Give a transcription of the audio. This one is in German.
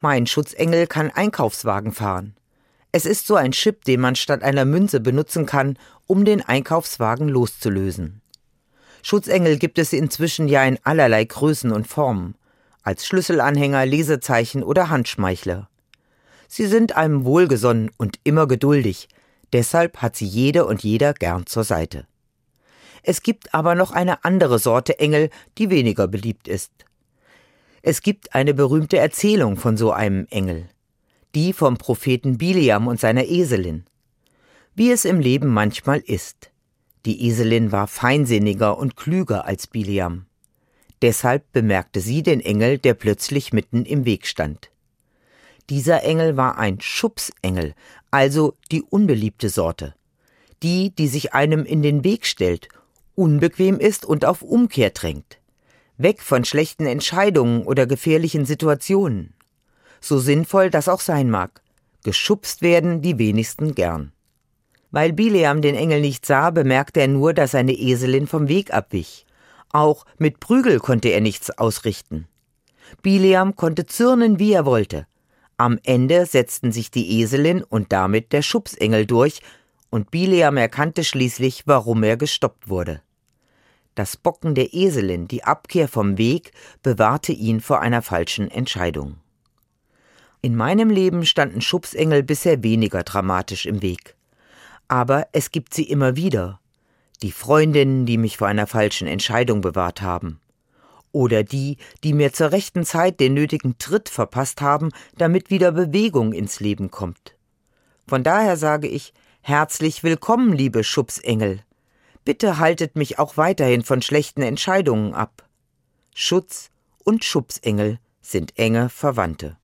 Mein Schutzengel kann Einkaufswagen fahren. Es ist so ein Chip, den man statt einer Münze benutzen kann, um den Einkaufswagen loszulösen. Schutzengel gibt es inzwischen ja in allerlei Größen und Formen, als Schlüsselanhänger, Lesezeichen oder Handschmeichler. Sie sind einem wohlgesonnen und immer geduldig, deshalb hat sie jede und jeder gern zur Seite. Es gibt aber noch eine andere Sorte Engel, die weniger beliebt ist. Es gibt eine berühmte Erzählung von so einem Engel, die vom Propheten Biliam und seiner Eselin. Wie es im Leben manchmal ist. Die Eselin war feinsinniger und klüger als Biliam. Deshalb bemerkte sie den Engel, der plötzlich mitten im Weg stand. Dieser Engel war ein Schubsengel, also die unbeliebte Sorte. Die, die sich einem in den Weg stellt, unbequem ist und auf Umkehr drängt. Weg von schlechten Entscheidungen oder gefährlichen Situationen. So sinnvoll das auch sein mag. Geschubst werden die wenigsten gern. Weil Bileam den Engel nicht sah, bemerkte er nur, dass seine Eselin vom Weg abwich. Auch mit Prügel konnte er nichts ausrichten. Bileam konnte zürnen, wie er wollte. Am Ende setzten sich die Eselin und damit der Schubsengel durch, und Bileam erkannte schließlich, warum er gestoppt wurde. Das Bocken der Eselin, die Abkehr vom Weg, bewahrte ihn vor einer falschen Entscheidung. In meinem Leben standen Schubsengel bisher weniger dramatisch im Weg. Aber es gibt sie immer wieder. Die Freundinnen, die mich vor einer falschen Entscheidung bewahrt haben. Oder die, die mir zur rechten Zeit den nötigen Tritt verpasst haben, damit wieder Bewegung ins Leben kommt. Von daher sage ich, herzlich willkommen, liebe Schubsengel. Bitte haltet mich auch weiterhin von schlechten Entscheidungen ab. Schutz und Schubsengel sind enge Verwandte.